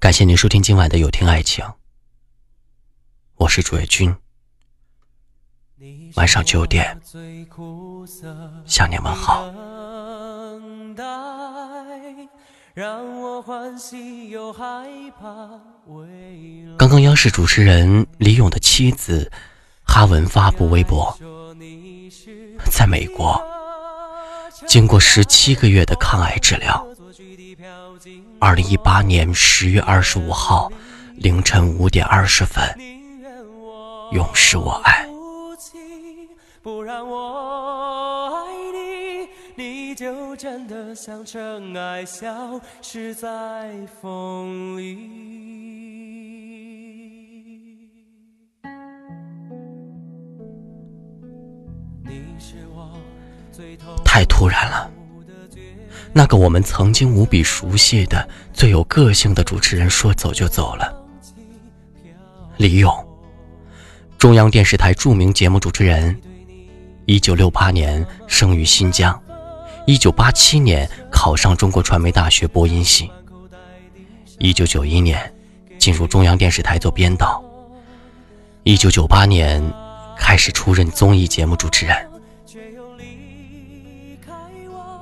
感谢您收听今晚的有听爱情，我是主页君。晚上九点，向你们好。刚刚央视主持人李咏的妻子哈文发布微博，在美国经过十七个月的抗癌治疗。二零一八年十月二十五号凌晨五点二十分，永是我爱。不让我爱你，你就真的像尘埃消失在风里。太突然了。那个我们曾经无比熟悉的、最有个性的主持人说走就走了。李咏，中央电视台著名节目主持人，一九六八年生于新疆，一九八七年考上中国传媒大学播音系，一九九一年进入中央电视台做编导，一九九八年开始出任综艺节目主持人。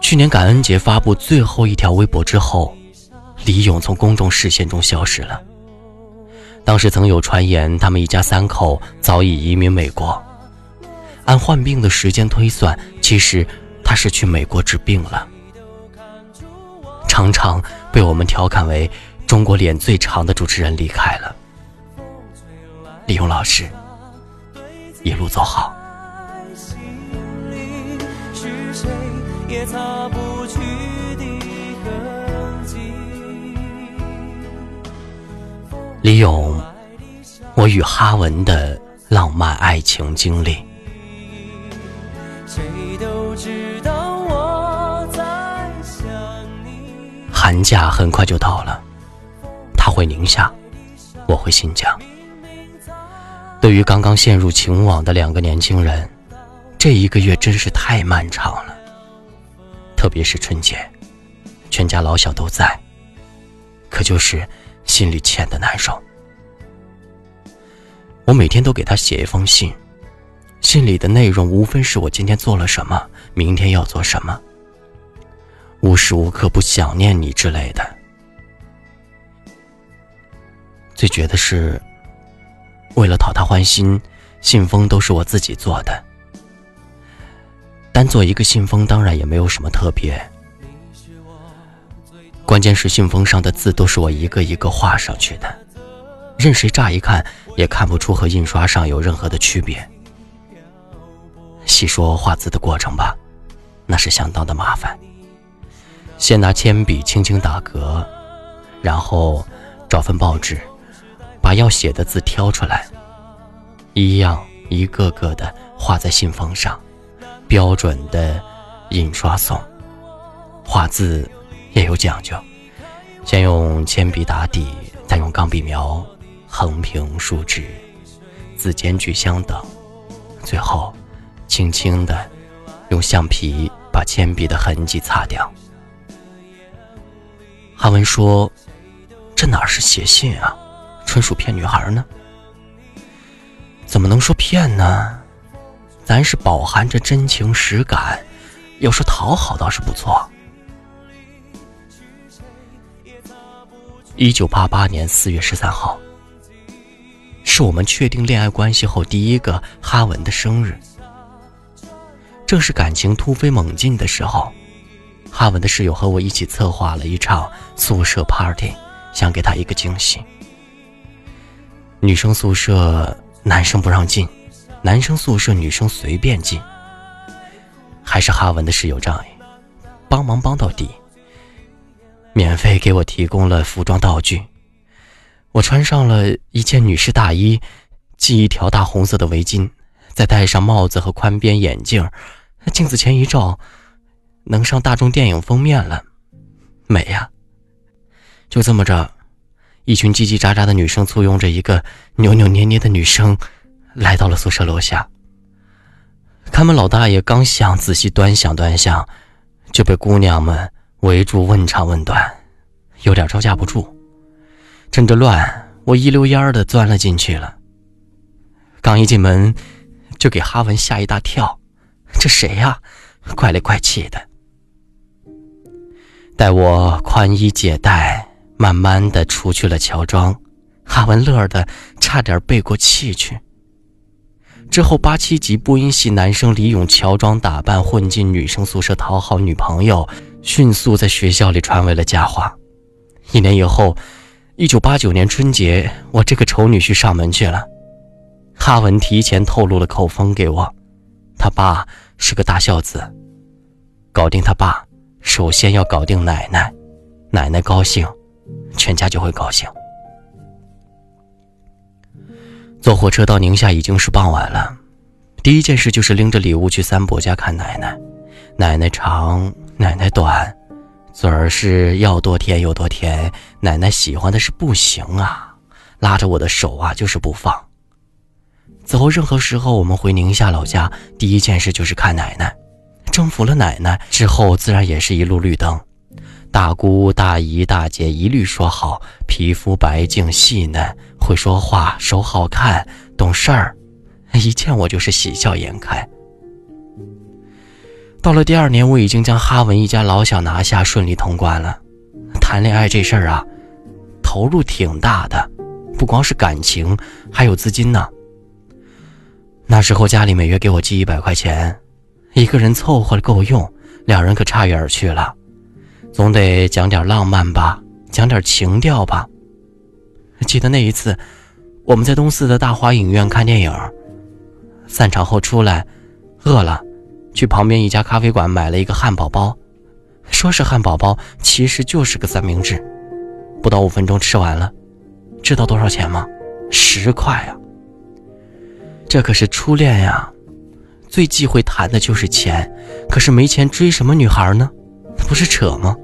去年感恩节发布最后一条微博之后，李咏从公众视线中消失了。当时曾有传言，他们一家三口早已移民美国。按患病的时间推算，其实他是去美国治病了。常常被我们调侃为中国脸最长的主持人离开了。李咏老师，一路走好。擦不去的痕迹。李咏，我与哈文的浪漫爱情经历。寒假很快就到了，他回宁夏，我回新疆。对于刚刚陷入情网的两个年轻人，这一个月真是太漫长了。特别是春节，全家老小都在，可就是心里欠的难受。我每天都给他写一封信，信里的内容无非是我今天做了什么，明天要做什么，无时无刻不想念你之类的。最绝的是，为了讨他欢心，信封都是我自己做的。单做一个信封，当然也没有什么特别。关键是信封上的字都是我一个一个画上去的，任谁乍一看也看不出和印刷上有任何的区别。细说画字的过程吧，那是相当的麻烦。先拿铅笔轻轻打格，然后找份报纸，把要写的字挑出来，一样一个个的画在信封上。标准的印刷送，画字也有讲究，先用铅笔打底，再用钢笔描，横平竖直，字间距相等，最后轻轻的用橡皮把铅笔的痕迹擦掉。哈文说：“这哪是写信啊，纯属骗女孩呢？怎么能说骗呢？”咱是饱含着真情实感，要说讨好倒是不错。一九八八年四月十三号，是我们确定恋爱关系后第一个哈文的生日。正是感情突飞猛进的时候，哈文的室友和我一起策划了一场宿舍 party，想给他一个惊喜。女生宿舍男生不让进。男生宿舍女生随便进，还是哈文的室友仗义，帮忙帮到底，免费给我提供了服装道具。我穿上了一件女士大衣，系一条大红色的围巾，再戴上帽子和宽边眼镜，镜子前一照，能上大众电影封面了，美呀！就这么着，一群叽叽喳喳的女生簇拥着一个扭扭捏捏的女生。来到了宿舍楼下，看门老大爷刚想仔细端详端详，就被姑娘们围住问长问短，有点招架不住。趁着乱，我一溜烟的钻了进去了。刚一进门，就给哈文吓一大跳，这谁呀？怪里怪气的。待我宽衣解带，慢慢的除去了乔装，哈文乐的差点背过气去。之后，八七级播音系男生李勇乔装打扮混进女生宿舍讨好女朋友，迅速在学校里传为了佳话。一年以后，一九八九年春节，我这个丑女婿上门去了。哈文提前透露了口风给我，他爸是个大孝子，搞定他爸，首先要搞定奶奶，奶奶高兴，全家就会高兴。坐火车到宁夏已经是傍晚了，第一件事就是拎着礼物去三伯家看奶奶。奶奶长，奶奶短，嘴儿是要多甜有多甜。奶奶喜欢的是不行啊，拉着我的手啊就是不放。此后任何时候我们回宁夏老家，第一件事就是看奶奶。征服了奶奶之后，自然也是一路绿灯。大姑、大姨、大姐一律说好，皮肤白净细嫩，会说话，手好看，懂事儿，一见我就是喜笑颜开。到了第二年，我已经将哈文一家老小拿下，顺利通关了。谈恋爱这事儿啊，投入挺大的，不光是感情，还有资金呢。那时候家里每月给我寄一百块钱，一个人凑合够用，两人可差远去了。总得讲点浪漫吧，讲点情调吧。记得那一次，我们在东四的大华影院看电影，散场后出来，饿了，去旁边一家咖啡馆买了一个汉堡包，说是汉堡包，其实就是个三明治。不到五分钟吃完了，知道多少钱吗？十块啊！这可是初恋呀，最忌讳谈的就是钱，可是没钱追什么女孩呢？不是扯吗？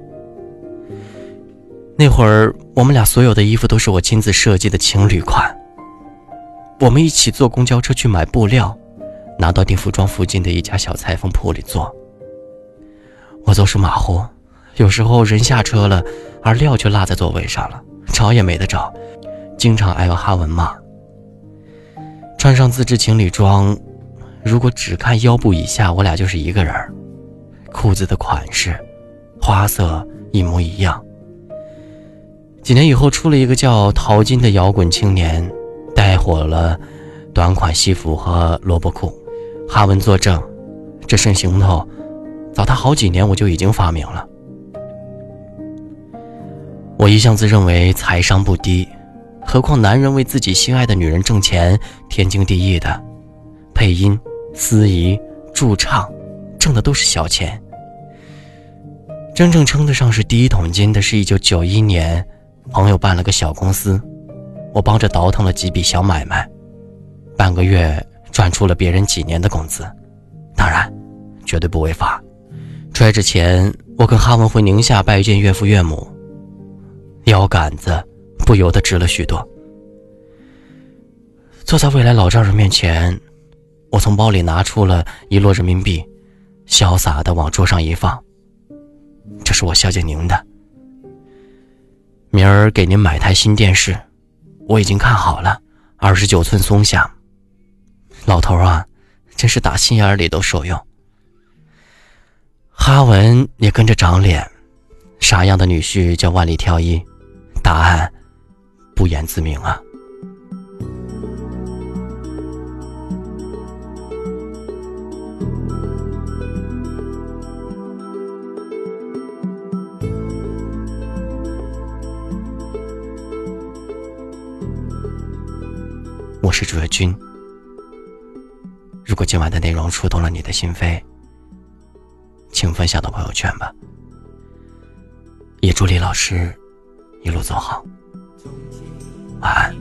那会儿，我们俩所有的衣服都是我亲自设计的情侣款。我们一起坐公交车去买布料，拿到定服装附近的一家小裁缝铺里做。我走手马虎，有时候人下车了，而料却落在座位上了，找也没得找，经常挨个哈文骂。穿上自制情侣装，如果只看腰部以下，我俩就是一个人裤子的款式、花色一模一样。几年以后，出了一个叫淘金的摇滚青年，带火了短款西服和萝卜裤。哈文作证，这身行头，早他好几年我就已经发明了。我一向自认为财商不低，何况男人为自己心爱的女人挣钱，天经地义的。配音、司仪、驻唱，挣的都是小钱。真正称得上是第一桶金的，是一九九一年。朋友办了个小公司，我帮着倒腾了几笔小买卖，半个月赚出了别人几年的工资，当然，绝对不违法。揣着钱，我跟哈文回宁夏拜见岳父岳母，腰杆子不由得直了许多。坐在未来老丈人面前，我从包里拿出了一摞人民币，潇洒的往桌上一放，这是我孝敬您的。明儿给您买台新电视，我已经看好了，二十九寸松下。老头啊，真是打心眼里都受用。哈文也跟着长脸，啥样的女婿叫万里挑一？答案不言自明啊。我是主页君。如果今晚的内容触动了你的心扉，请分享到朋友圈吧。也祝李老师一路走好，晚安。